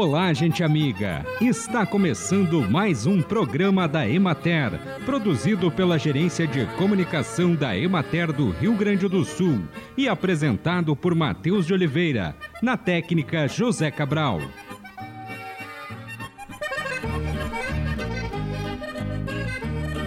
Olá, gente amiga! Está começando mais um programa da Emater, produzido pela Gerência de Comunicação da Emater do Rio Grande do Sul e apresentado por Matheus de Oliveira, na técnica José Cabral.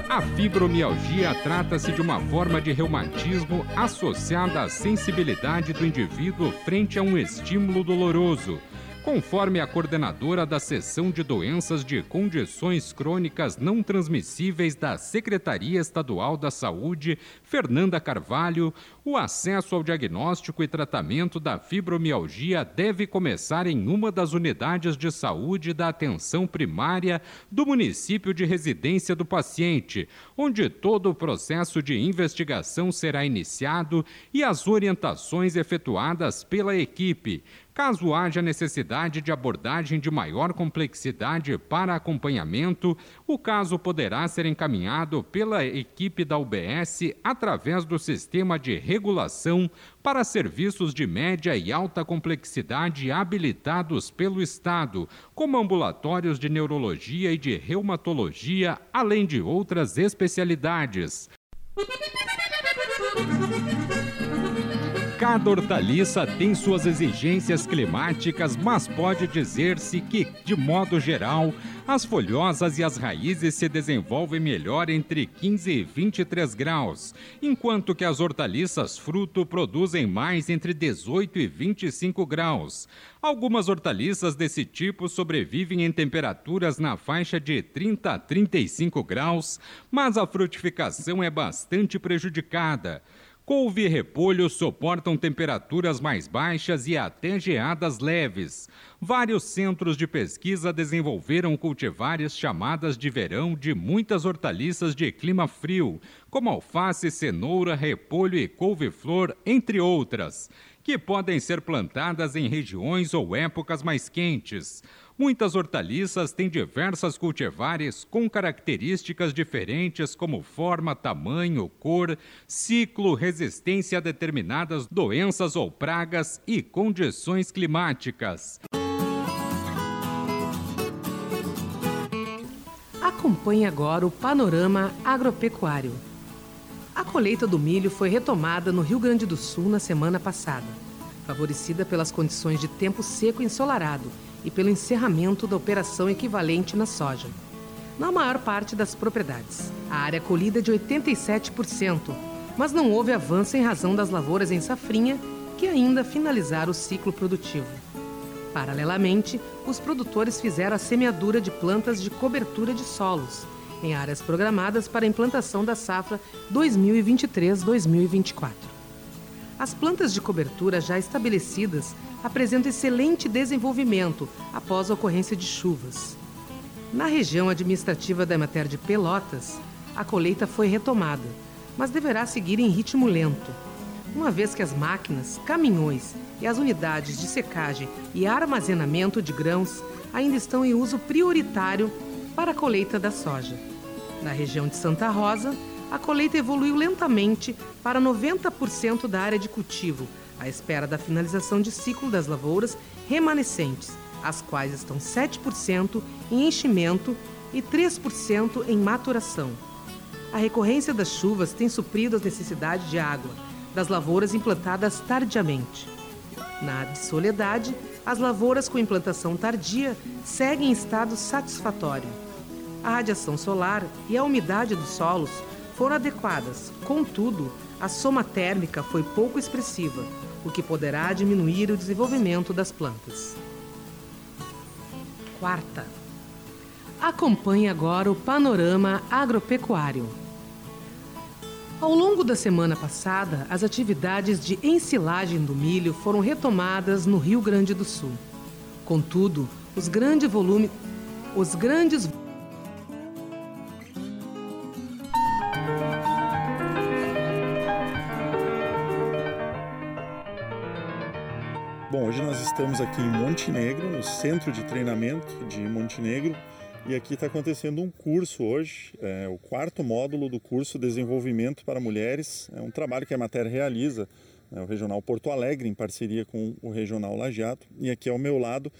A fibromialgia trata-se de uma forma de reumatismo associada à sensibilidade do indivíduo frente a um estímulo doloroso conforme a coordenadora da seção de doenças de condições crônicas não transmissíveis da Secretaria Estadual da Saúde, Fernanda Carvalho, o acesso ao diagnóstico e tratamento da fibromialgia deve começar em uma das unidades de saúde da atenção primária do município de residência do paciente, onde todo o processo de investigação será iniciado e as orientações efetuadas pela equipe Caso haja necessidade de abordagem de maior complexidade para acompanhamento, o caso poderá ser encaminhado pela equipe da UBS através do sistema de regulação para serviços de média e alta complexidade habilitados pelo Estado, como ambulatórios de neurologia e de reumatologia, além de outras especialidades. Cada hortaliça tem suas exigências climáticas, mas pode dizer-se que, de modo geral, as folhosas e as raízes se desenvolvem melhor entre 15 e 23 graus, enquanto que as hortaliças fruto produzem mais entre 18 e 25 graus. Algumas hortaliças desse tipo sobrevivem em temperaturas na faixa de 30 a 35 graus, mas a frutificação é bastante prejudicada. Couve e repolho suportam temperaturas mais baixas e até geadas leves. Vários centros de pesquisa desenvolveram cultivares chamadas de verão de muitas hortaliças de clima frio, como alface, cenoura, repolho e couve-flor, entre outras, que podem ser plantadas em regiões ou épocas mais quentes. Muitas hortaliças têm diversas cultivares com características diferentes como forma, tamanho, cor, ciclo, resistência a determinadas doenças ou pragas e condições climáticas. Acompanhe agora o panorama agropecuário. A colheita do milho foi retomada no Rio Grande do Sul na semana passada, favorecida pelas condições de tempo seco e ensolarado e pelo encerramento da operação equivalente na soja. Na maior parte das propriedades, a área colhida é de 87%, mas não houve avanço em razão das lavouras em safrinha que ainda finalizaram o ciclo produtivo. Paralelamente, os produtores fizeram a semeadura de plantas de cobertura de solos, em áreas programadas para a implantação da safra 2023-2024. As plantas de cobertura já estabelecidas apresentam excelente desenvolvimento após a ocorrência de chuvas. Na região administrativa da Emater de Pelotas, a colheita foi retomada, mas deverá seguir em ritmo lento, uma vez que as máquinas, caminhões e as unidades de secagem e armazenamento de grãos ainda estão em uso prioritário para a colheita da soja. Na região de Santa Rosa, a colheita evoluiu lentamente para 90% da área de cultivo, à espera da finalização de ciclo das lavouras remanescentes, as quais estão 7% em enchimento e 3% em maturação. A recorrência das chuvas tem suprido as necessidades de água das lavouras implantadas tardiamente. Na de Soledade, as lavouras com implantação tardia seguem em estado satisfatório. A radiação solar e a umidade dos solos foram adequadas, contudo, a soma térmica foi pouco expressiva, o que poderá diminuir o desenvolvimento das plantas. Quarta. Acompanhe agora o panorama agropecuário. Ao longo da semana passada, as atividades de ensilagem do milho foram retomadas no Rio Grande do Sul. Contudo, os grandes volumes, os grandes Bom, hoje nós estamos aqui em Montenegro, no centro de treinamento de Montenegro, e aqui está acontecendo um curso hoje, é o quarto módulo do curso Desenvolvimento para Mulheres. É um trabalho que a matéria realiza, né, o Regional Porto Alegre, em parceria com o Regional Lajeado. E aqui ao meu lado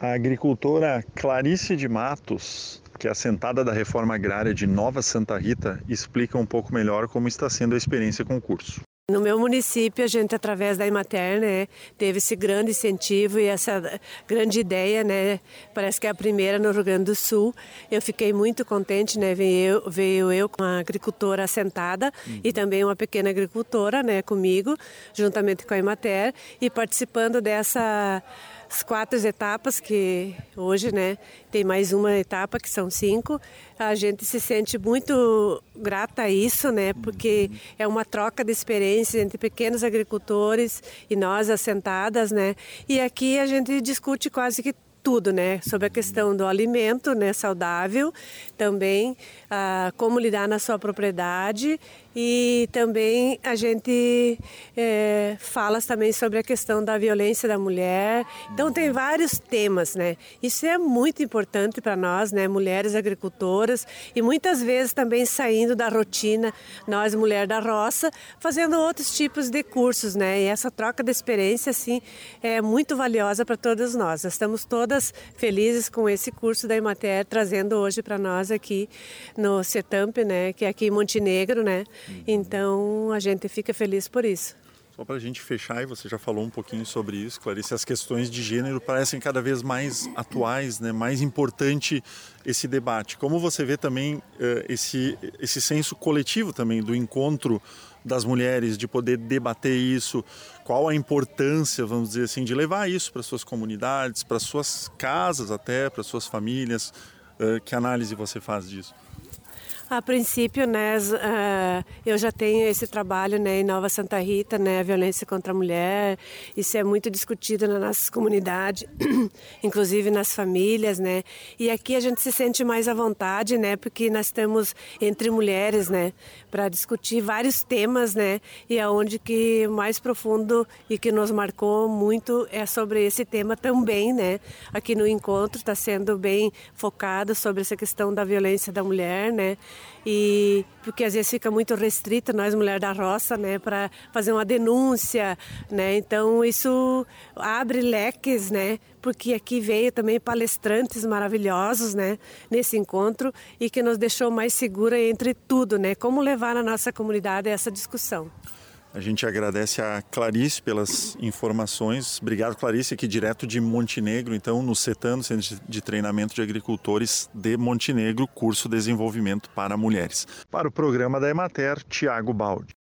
A agricultora Clarice de Matos, que é assentada da reforma agrária de Nova Santa Rita, explica um pouco melhor como está sendo a experiência com o curso. No meu município, a gente, através da Imater, né, teve esse grande incentivo e essa grande ideia, né, parece que é a primeira no Rio Grande do Sul. Eu fiquei muito contente, né, veio eu, veio eu com uma agricultora assentada uhum. e também uma pequena agricultora, né, comigo, juntamente com a Imater, e participando dessa as quatro etapas que hoje, né, tem mais uma etapa que são cinco. A gente se sente muito grata a isso, né, porque é uma troca de experiências entre pequenos agricultores e nós assentadas, né. E aqui a gente discute quase que tudo, né? Sobre a questão do alimento, né? Saudável, também ah, como lidar na sua propriedade e também a gente é, fala também sobre a questão da violência da mulher. Então tem vários temas, né? Isso é muito importante para nós, né? Mulheres agricultoras e muitas vezes também saindo da rotina, nós mulher da roça, fazendo outros tipos de cursos, né? E essa troca de experiência, assim, é muito valiosa para todas nós. Estamos todas felizes com esse curso da Imater trazendo hoje para nós aqui no CETAMP, né? Que é aqui em Montenegro, né? Então a gente fica feliz por isso. Só para a gente fechar, e você já falou um pouquinho sobre isso, Clarice, as questões de gênero parecem cada vez mais atuais, né? mais importante esse debate. Como você vê também uh, esse, esse senso coletivo também do encontro das mulheres, de poder debater isso, qual a importância, vamos dizer assim, de levar isso para suas comunidades, para suas casas até, para suas famílias, uh, que análise você faz disso? A princípio, né, uh, eu já tenho esse trabalho né, em Nova Santa Rita, né, violência contra a mulher. Isso é muito discutido na nossa comunidade, inclusive nas famílias, né. E aqui a gente se sente mais à vontade, né, porque nós estamos entre mulheres, né, para discutir vários temas, né. E aonde que mais profundo e que nos marcou muito é sobre esse tema também, né. Aqui no encontro está sendo bem focado sobre essa questão da violência da mulher, né e porque às vezes fica muito restrito nós mulheres da roça, né, para fazer uma denúncia, né? Então isso abre leques, né? Porque aqui veio também palestrantes maravilhosos, né, nesse encontro e que nos deixou mais segura entre tudo, né? Como levar na nossa comunidade essa discussão. A gente agradece a Clarice pelas informações. Obrigado, Clarice, aqui direto de Montenegro, então, no CETAN, Centro de Treinamento de Agricultores de Montenegro, curso Desenvolvimento para Mulheres. Para o programa da Emater, Tiago Baldi.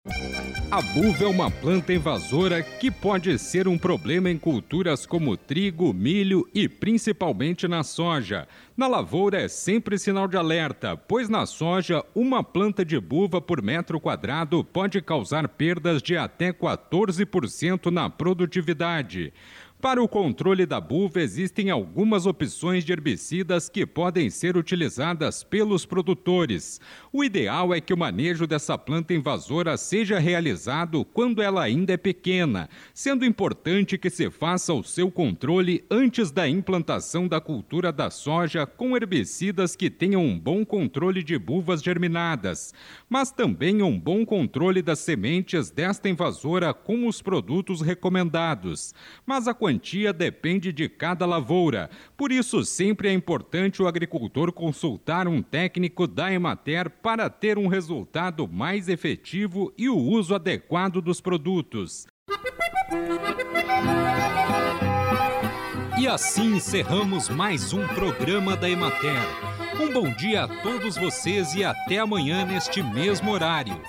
A buva é uma planta invasora que pode ser um problema em culturas como trigo, milho e principalmente na soja. Na lavoura é sempre sinal de alerta, pois na soja, uma planta de buva por metro quadrado pode causar perdas de até 14% na produtividade. Para o controle da buva, existem algumas opções de herbicidas que podem ser utilizadas pelos produtores. O ideal é que o manejo dessa planta invasora seja realizado quando ela ainda é pequena, sendo importante que se faça o seu controle antes da implantação da cultura da soja com herbicidas que tenham um bom controle de buvas germinadas, mas também um bom controle das sementes desta invasora com os produtos recomendados. Mas a quantia depende de cada lavoura. Por isso, sempre é importante o agricultor consultar um técnico da Emater para ter um resultado mais efetivo e o uso adequado dos produtos. E assim encerramos mais um programa da Emater. Um bom dia a todos vocês e até amanhã neste mesmo horário.